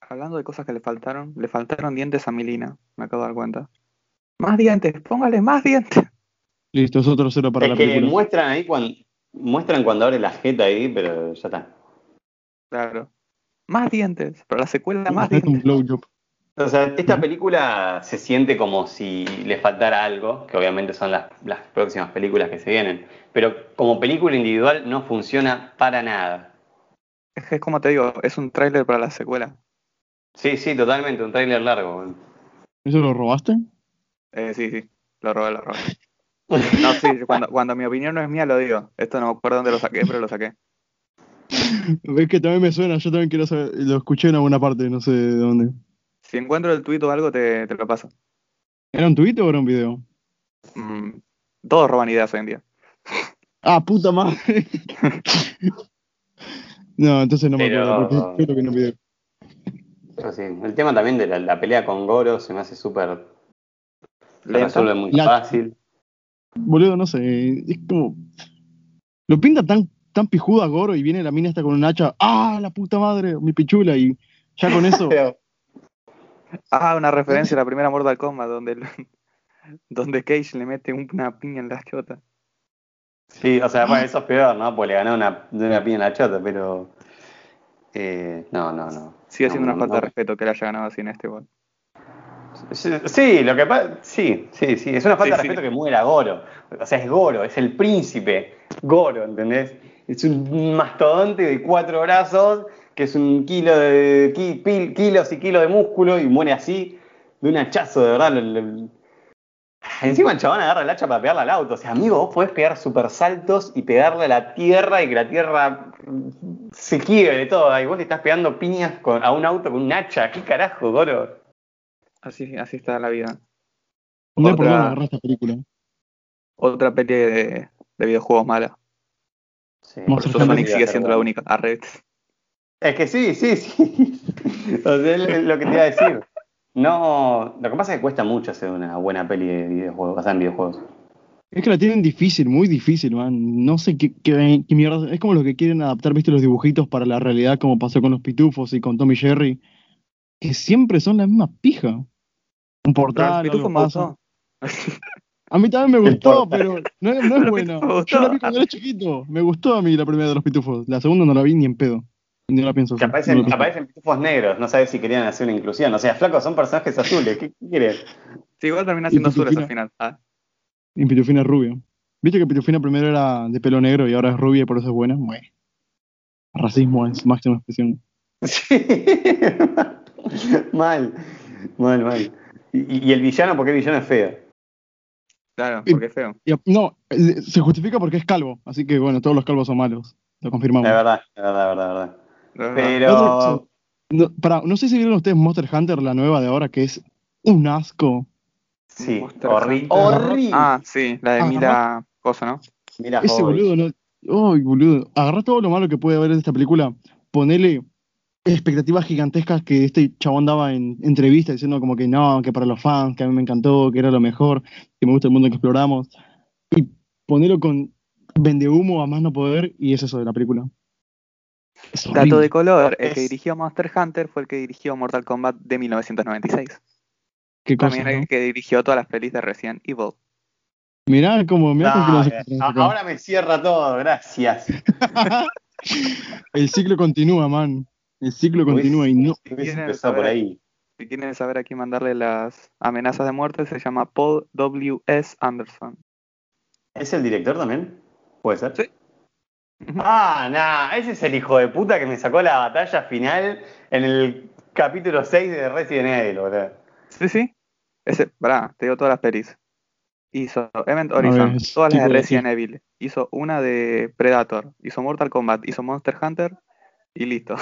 Hablando de cosas que le faltaron, le faltaron dientes a Milina, me acabo de dar cuenta. Más dientes, póngale más dientes. Listo, es otro cero para es la que película. muestran ahí cuando muestran cuando abre la jeta ahí, pero ya está. Claro. Más dientes, pero la secuela más un dientes. blowjob. O sea, esta película se siente como si le faltara algo, que obviamente son las, las próximas películas que se vienen, pero como película individual no funciona para nada. Es que es como te digo, es un tráiler para la secuela. Sí, sí, totalmente, un tráiler largo. ¿Eso lo robaste? Eh, sí, sí, lo robé, lo robé. No, sí, cuando, cuando mi opinión no es mía lo digo. Esto no me acuerdo dónde lo saqué, pero lo saqué. Es que también me suena, yo también quiero saber, lo escuché en alguna parte, no sé de dónde. Si encuentro el tuit o algo, te, te lo paso. ¿Era un tuit o era un video? Mm, todos roban ideas hoy en día. Ah, puta madre. no, entonces no me acuerdo, porque creo que no video. Pero sí, el tema también de la, la pelea con Goro se me hace súper. Lenta. resuelve muy La- fácil. Boludo, no sé, es como... Lo pinta tan, tan pijudo a Goro y viene la mina esta con un hacha, ¡ah, la puta madre, mi pichula! Y ya con eso... Ah, una referencia a la primera Mortal Kombat, donde, el- donde Cage le mete una piña en la chota. Sí, o sea, bueno, eso es peor, ¿no? Pues le ganó una, una piña en la chota, pero. eh, no, no, no. Sigue siendo No, una falta no. de respeto que le haya ganado así en este gol. Sí, lo que pasa. Sí, sí, sí. Es una falta Sí, de sí. respeto que muera Goro. O sea, es Goro, es el príncipe. Goro, ¿entendés? Es un mastodonte de cuatro brazos, que es un kilo de. ki- pil- kilos y kilos de músculo y muere así, de un hachazo, de verdad. lo- lo- Encima el chabón agarra el hacha para pegarle al auto. O sea, amigo, vos podés pegar super saltos y pegarle a la tierra y que la tierra se quiebre toda. Y vos le estás pegando piñas con- a un auto con un hacha. ¿Qué carajo, Goro? Así, así está la vida. No hay dónde agarrar esta película. Otra peli de, de videojuegos mala. Sí, Monster Por Hunter eso Sonic Sonic sigue siendo la única. Arre. Es que sí, sí, sí. O sea, es lo que te iba a decir. No, lo que pasa es que cuesta mucho hacer una buena peli de videojuegos, sea, en videojuegos. Es que la tienen difícil, muy difícil, man. No sé qué, qué, qué mierda. Es como los que quieren adaptar, viste, los dibujitos para la realidad, como pasó con los pitufos y con Tommy Jerry. Que siempre son la misma pija. Un Pero portal, el pitufo algo me pasa. gustó. A mí también me El gustó, pero no, es- no es Pero buena. me gustó. Yo la vi cuando era chiquito. Me gustó a mí la primera de los pitufos. La segunda no la vi ni en pedo. No la pienso Que. No aparecen, la pienso. aparecen pitufos negros, no sabes si querían hacer una inclusión. O sea, flacos son personajes azules, ¿qué, qué querés? Sí, igual termina siendo azules al final. Ah, Y Pitufina es rubia. ¿Viste que Pitufina primero era de pelo negro y ahora es rubia y por eso es buena? Bueno. Racismo es máxima expresión. Sí. mal, mal, mal. Y, y el villano, porque el villano es feo. claro, Y- porque es feo. Y- no, eh, se justifica porque es calvo. Así que bueno, todos los calvos son malos. Lo confirmamos. Es verdad, es verdad, es verdad. La verdad. Pero. No, pará, no sé si vieron ustedes Monster Hunter, la nueva de ahora, que es un asco. Sí, Monster horri- horrible. Ah, sí, la de Ah, Mila Cosa, ¿no? Mira, Ese boludo, no. Ay, boludo. Agarrá todo lo malo que puede haber de esta película. Ponele expectativas gigantescas que este chabón daba en entrevistas diciendo como que no, que para los fans, que a mí me encantó, que era lo mejor, que me gusta el mundo que exploramos. Y ponelo con vende humo a más no poder y es eso de la película. Es Dato horrible. de color, el que dirigió Monster Hunter fue el que dirigió Mortal Kombat de 1996. Qué cosa, También ¿no? el que dirigió todas las pelis de Resident Evil. Mirá como, mirá encontramos a- acá. ahora me cierra todo, gracias. El ciclo continúa, man. El ciclo continúa y no. Viene empezado a por ahí. Si quieren saber a quién mandarle las amenazas de muerte, se llama Paul W. S. Anderson. ¿Es el director también? ¿Puede ser? Sí. Ah, nah, ese es el hijo de puta que me sacó la batalla final en el capítulo 6 de Resident Evil, boludo. Sí, sí. Ese, pará, te digo todas las pelis. Hizo Event Horizon, todas las de Resident Evil. Hizo una de Predator, hizo Mortal Kombat, hizo Monster Hunter y listo.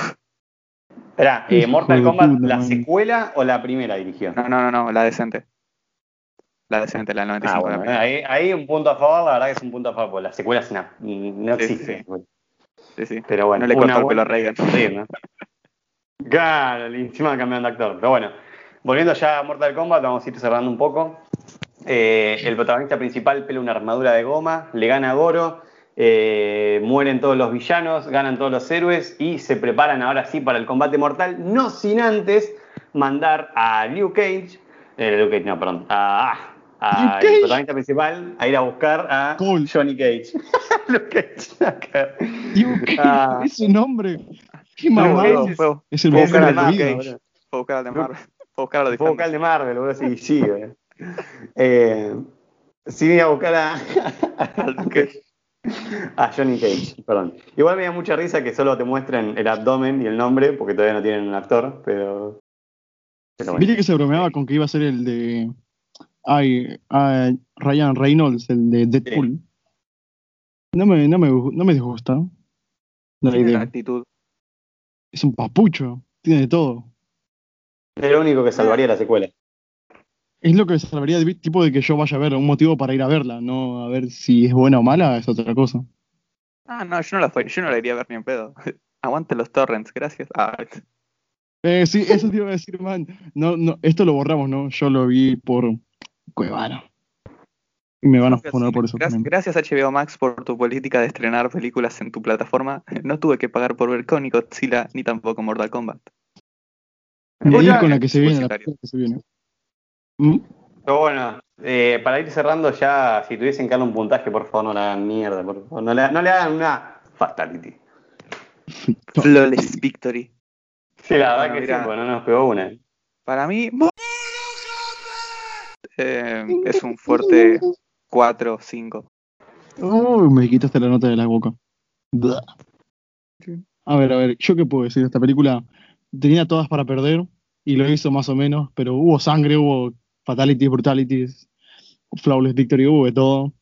Esperá, eh, Mortal Kombat, puta, ¿la man. secuela o la primera dirigió? No, no, no, no, la decente. La decente, la del 95. Ah, bueno, ahí, ahí un punto a favor, la verdad que es un punto a favor, porque la secuela es una, no Sí, existe. sí. Sí. Pero bueno, No le cortó el pelo a Reagan. Sí, ¿no? Claro, encima cambiaron de actor. Pero bueno, volviendo ya a Mortal Kombat, vamos a ir cerrando un poco. Eh, el protagonista principal pela una armadura de goma, le gana a Goro, eh, mueren todos los villanos, ganan todos los héroes y se preparan ahora sí para el combate mortal, no sin antes mandar a Liu Cage, eh, Cage, no, perdón, a, a- Liu al Cage. protagonista principal a ir a buscar a. Johnny Cage. Liu Cage. Ah. Ese nombre. Qué fue, Es el buscar de al vida. boludo. fue buscar al de Marvel. Fue buscar a los Fue a buscar el de Marvel, boludo, sí, sí, güey. Eh, sí, voy a buscar a, a Johnny Cage, perdón. Igual me da mucha risa que solo te muestren el abdomen y el nombre, porque todavía no tienen un actor, pero. Pero bueno. Viste que se bromeaba con que iba a ser el de Ay, ay, Ryan Reynolds, el de Deadpool. No me, no me, no me disgusta. La Tiene la idea. actitud. Es un papucho, tiene de todo. Es lo único que salvaría la secuela. Es lo que salvaría de tipo de que yo vaya a ver, un motivo para ir a verla, no a ver si es buena o mala, es otra cosa. Ah, no, yo no la, yo no la iría a ver ni en pedo. Aguante los torrents, gracias. Ah, Eh, sí, eso te iba a decir, man. No, no, esto lo borramos, ¿no? Yo lo vi por Cuevana. Me van a poner por eso gracias, gracias HBO Max por tu política de estrenar películas en tu plataforma. No tuve que pagar por ver con ni Godzilla ni tampoco Mortal Kombat. Y ahí Escucha, con la que se viene, la publicitario. que se viene. ¿Mm? Pero bueno, eh, para ir cerrando ya, si tuviesen que darle un puntaje, por favor no le hagan mierda, por favor. No le, no le hagan una fatality. Flawless Victory. Sí, la verdad Bueno, que mira. sí, bueno, no nos pegó una. Para mí eh, es un fuerte 4 5. Uy, me quitaste la nota de la boca. A ver, a ver, ¿yo qué puedo decir? Esta película tenía todas para perder y lo hizo más o menos, pero hubo sangre, hubo fatalities, brutalities, flawless victory, hubo de todo.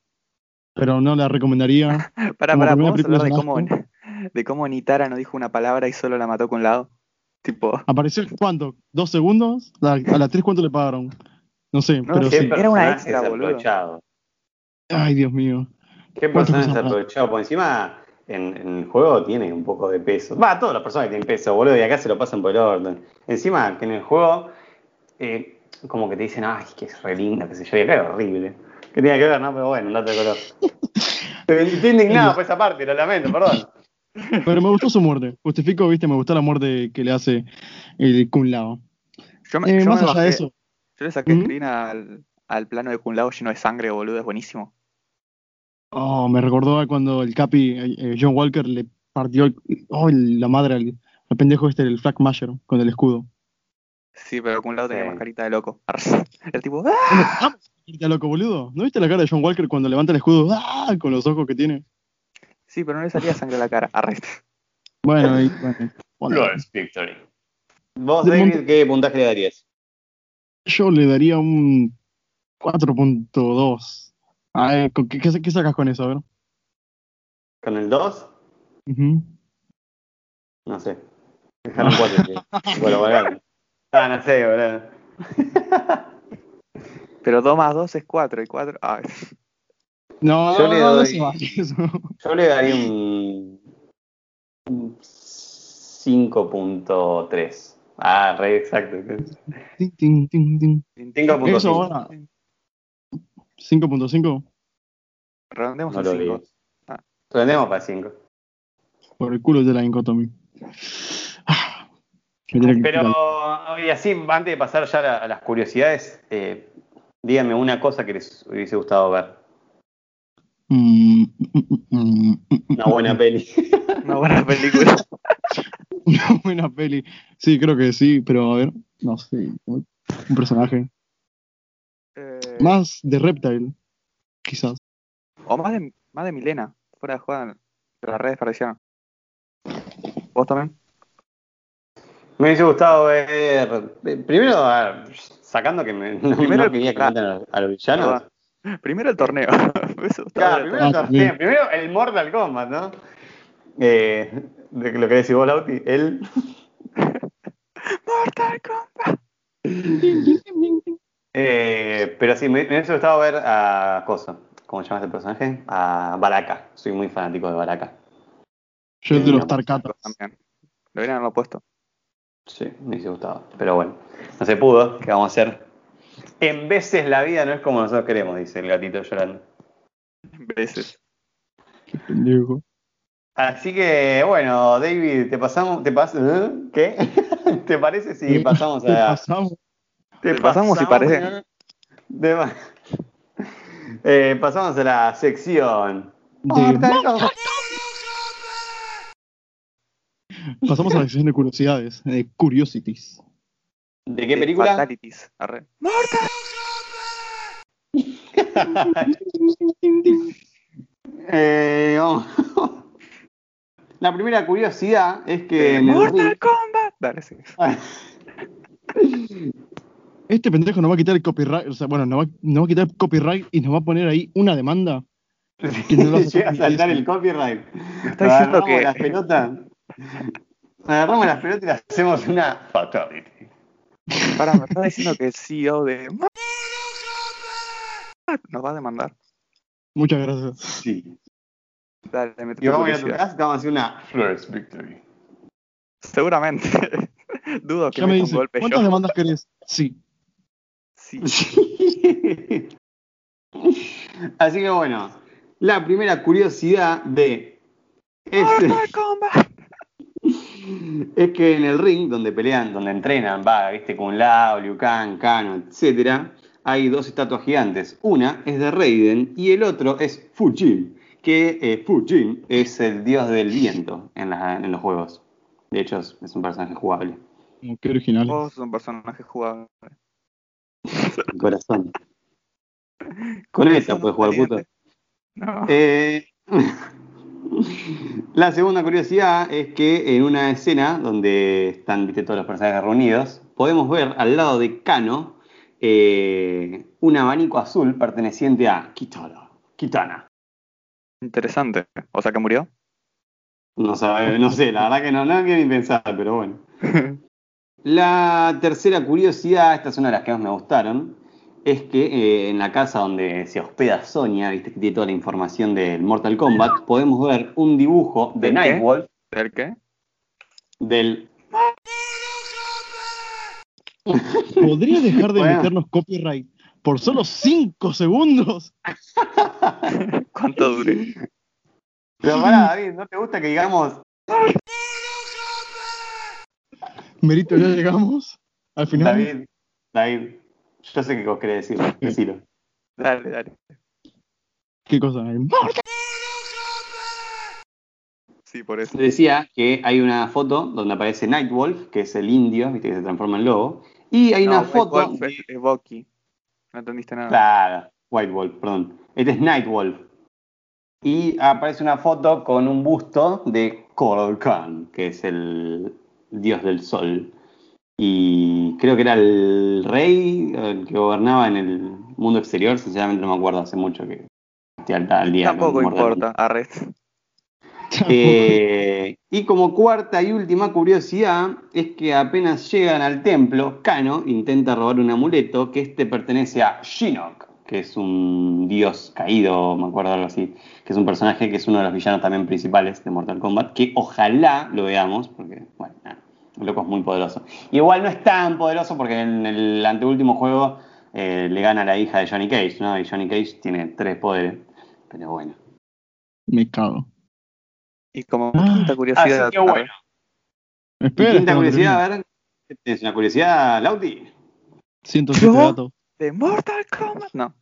Pero no la recomendaría. Para, para, ¿podemos hablar de cómo, de cómo Nitara no dijo una palabra y solo la mató con un lado? Tipo, ¿Apareció cuánto? ¿Dos segundos? La- a las tres, ¿cuánto le pagaron? No sé, No, pero sí. Era una extra, boludo. Ay, Dios mío. Qué ¿Cuántas personaje desaprovechado. Por encima, en, en el juego tiene un poco de peso. Va, todas las personas tienen peso, boludo, y acá se lo pasan por el orden. Encima, que en el juego, eh, como que te dicen, ay, que es re linda, qué sé yo, y acá es horrible. ¿Qué tiene que ver, no? Pero bueno, un dato de color. Estoy indignado por esa parte, lo lamento, perdón. Pero me gustó su muerte. Justifico, viste, me gustó la muerte que le hace el Kun Lao. yo, me, Eh, yo más me allá bajé- de eso, Yo le saqué ¿Mm? screen al, al plano de Kun Lao lleno de sangre, boludo, es buenísimo. oh, me recordó a cuando el Capi, eh, eh, John Walker, le partió el- oh, el- la madre al, al pendejo este, el Flag Masher, con el escudo. Sí, pero Kun Lao tenía Sí. más carita de loco. El tipo, ¡ah! ¿Qué loco, boludo? ¿No viste la cara de John Walker cuando levanta el escudo? ¡Ah! Con los ojos que tiene. Sí, pero no le salía sangre a la cara. Arre. Bueno, y, bueno, bueno. Flores Victory. Vos, David, ¿qué puntaje le darías? Yo le daría un 4.2. A ver, ¿con ¿qué, qué, qué sacas con eso? A ver. ¿Con el 2? Ujú. No sé. Dejaron 4. bueno, bueno. Ah, no sé, boludo. Pero 2 más 2 es 4 y 4. Ay. No, Yo no, le no, no doy- vale eso. Yo le daría un, un 5.3. Ah, re exacto. Tin, tin, tin, tin. 5.5. Eso ahora. 5.5 Redondemos No lo 5. digas. Rendemos para 5. por el culo de la Incotomy. Ah, Pero, y así, antes de pasar ya a la- a las curiosidades, eh, díganme una cosa que les hubiese gustado ver. Mm, mm, mm, Una buena peli. Una buena película. Una buena peli. Sí, creo que sí, pero a ver, no sé. Un personaje. Eh, Más de Reptile, quizás. o más de, más de Milena. Fuera de juego. Las redes parecían. ¿Vos también? Me hubiese gustado ver. eh, Primero, sacando que me, no, Primero no el- quería que maten a, a los villanos. Perdón. Primero el torneo. Claro, primero, el Ah, torneo, primero el Mortal Kombat, ¿no? Eh, de lo que decís vos, Lauti, él. Mortal Kombat. Eh, pero sí, me, me hubiese gustado ver a Cosa. ¿Cómo se llama ese personaje? A Baraka. Soy muy fanático de Baraka. Yo de los Tarkatas. También. Lo hubieran lo puesto. Sí, me hubiese gustado. Pero bueno, no se pudo. ¿Qué vamos a hacer? En veces la vida no es como nosotros queremos, dice el gatito llorando. Veces. Pendejo. Así que, bueno, David, te pasamos, te pas ¿eh? ¿qué? ¿Te parece si pasamos ¿Qué a pasamos? te Te pasamos si parece. De Eh, pasamos a la sección. De- Mortal Kombat. Pasamos a la sección de curiosidades, de curiosities. ¿De qué película? Fatalities. Arre. Eh, vamos. La primera curiosidad es que en el Mortal ring- Kombat. Dale, sí. este pendejo nos va a quitar el copyright, o sea, bueno, nos va, nos va a quitar el copyright y nos va a poner ahí una demanda. Que no lo hace Llega a saltar el copyright. Está diciendo Agarramos que- las pelotas. Agarramos las pelotas y le hacemos una fatality. Para, me está diciendo que el CEO de nos va a demandar. Muchas gracias. Sí. Dale, me Y vamos a ir a tu casa vamos a hacer una first victory. Seguramente. Dudo que Ya me un dice, golpe ¿cuántas yo. demandas querés? Sí. Sí. Así que bueno, la primera curiosidad de este Mortal Kombat. es que en el ring donde pelean, donde entrenan, va, viste, con Lao, Liu Kang, Kano, etcétera, hay dos estatuas gigantes. Una es de Raiden y el otro es Fujin, que eh, Fujin es el dios del viento en, la- en los juegos. De hecho, es, es un personaje jugable. Como que original. Vos sos un personaje jugable. El corazón. Con esta puedes jugar puto. No. Eh, la segunda curiosidad es que en una escena donde están ¿viste, todos los personajes reunidos, podemos ver al lado de Kano eh, un abanico azul perteneciente a Kitana. Kitana. Interesante. O sea que murió. No, sabe, no sé, la verdad que no, no quiero ni pensar, pero bueno. La tercera curiosidad, esta es una de las que más me gustaron, es que eh, en la casa donde se hospeda Sonia, viste que tiene toda la información del Mortal Kombat, podemos ver un dibujo de. Nightwolf ¿El qué? del... ¿Podría dejar de Bueno. meternos copyright por solo 5 segundos? ¿Cuánto dure? Pero pará, David, ¿no te gusta que digamos... Merito, ya llegamos. Al final. David, David, yo sé que vos querés decirlo, decilo. Dale, dale. ¿Qué cosa? Sí, por eso. Decía que hay una foto donde aparece Nightwolf, que es el indio, viste que se transforma en lobo, y hay una foto... Wolf es, es Bucky. No entendiste nada. Claro, White Wolf, perdón. Este es Nightwolf. Y aparece una foto con un busto de Koral Khan, que es el dios del sol. Y creo que era el rey el que gobernaba en el mundo exterior, sinceramente no me acuerdo, hace mucho que estoy al, día. Tampoco importa. Arrest. eh, y como cuarta y última curiosidad es que apenas llegan al templo, Kano intenta robar un amuleto que este pertenece a Shinnok, que es un dios caído, me acuerdo algo así, que es un personaje que es uno de los villanos también principales de Mortal Kombat, que ojalá lo veamos, porque, bueno, nada, el loco es muy poderoso. Igual no es tan poderoso porque en el anteúltimo juego eh, le gana a la hija de Johnny Cage, ¿no? Y Johnny Cage tiene tres poderes, pero bueno. Me cago. Y como Ah, quinta curiosidad. Así que bueno. Espera, Y quinta curiosidad, a ver. ¿qué ¿Tienes una curiosidad, Lauti? 107 ¿Yo? datos. De Mortal Kombat. No.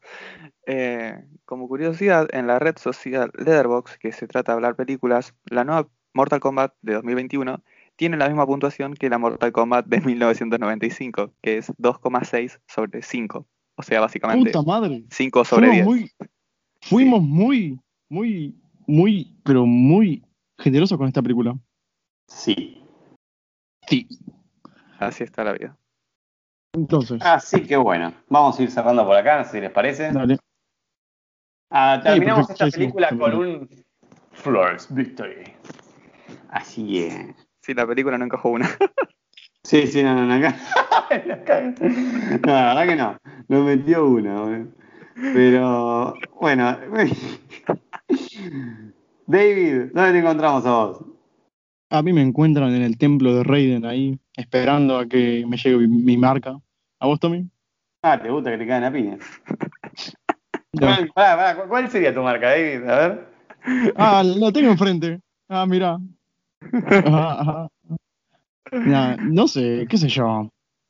Eh, como curiosidad, en la red social Letterboxd, que se trata de hablar películas, la nueva Mortal Kombat de 2021 tiene la misma puntuación que la Mortal Kombat de 1995, que es 2,6 sobre 5. O sea, básicamente Puta madre. 5 sobre Fuimos 10. muy, fuimos muy, muy, muy, pero muy generosos con esta película. Sí. Sí. Así está la vida. Entonces, Así que bueno, vamos a ir cerrando por acá, si les parece. dale. Ah, terminamos esta película con un Flores Victory. Así es. Sí, la película no encajó una. Sí, sí, no, no, no, No, la verdad que no. Nos metió una. Pero, bueno. David, ¿dónde te encontramos a vos? A mí me encuentran en el templo de Raiden ahí, esperando a que me llegue mi, mi marca. ¿A vos, Tommy? Ah, ¿te gusta que te caen a piña? No. ¿Cuál, pará, pará, ¿Cuál sería tu marca, David? A ver. Ah, la tengo enfrente. Ah, mira. Ajá, ajá. Nah, no sé, qué sé yo.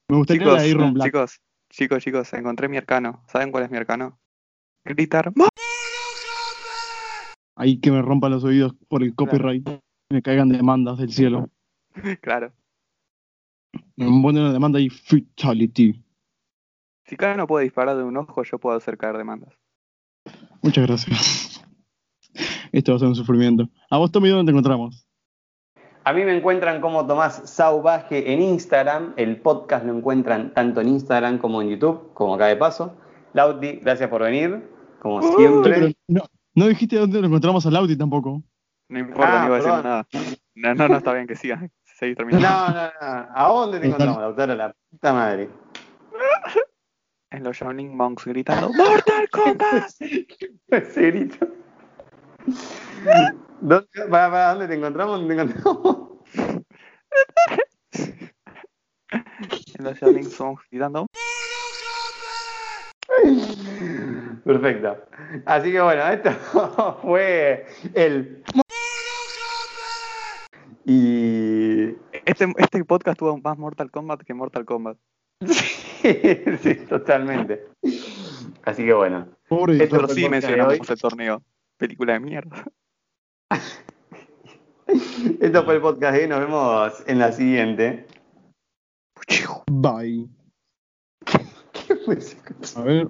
Me gustaría Chicos, la Iron Black. chicos, chicos, chicos, encontré mi arcano. ¿Saben cuál es mi arcano? Gritar. Ahí que me rompan los oídos por el copyright. Me caigan demandas del cielo. Claro. Ponen una demanda y fatality. Si cada no puede disparar de un ojo, yo puedo hacer caer demandas. Muchas gracias. Esto va a ser un sufrimiento. ¿A vos, Tommy, dónde te encontramos? A mí me encuentran como Tomás Sauvaje en Instagram. El podcast lo encuentran tanto en Instagram como en YouTube, como acá de paso. Lauti, gracias por venir, como Pero siempre. no, no dijiste dónde lo encontramos al Audi tampoco. No importa, Ah, no iba a decir nada. No, no, no, está bien que sigas. Seguí No, terminando. no, no. ¿A dónde te encontramos, Lautaro? La puta madre. En los Shining Monks gritando ¡Mortal Kombat! Ese grito. ¿Dónde, para, para, ¿Dónde te encontramos? ¿Dónde te encontramos? En los Shining Monks gritando Perfecto. Así que bueno, esto fue el. Y. este, este podcast tuvo más Mortal Kombat que Mortal Kombat. sí, totalmente. Así que bueno. Pobre Esto fue sí mencionamos el torneo. Película de mierda. Esto fue el podcast de hoy. Nos vemos en la siguiente. Bye. ¿Qué fue ese? A ver.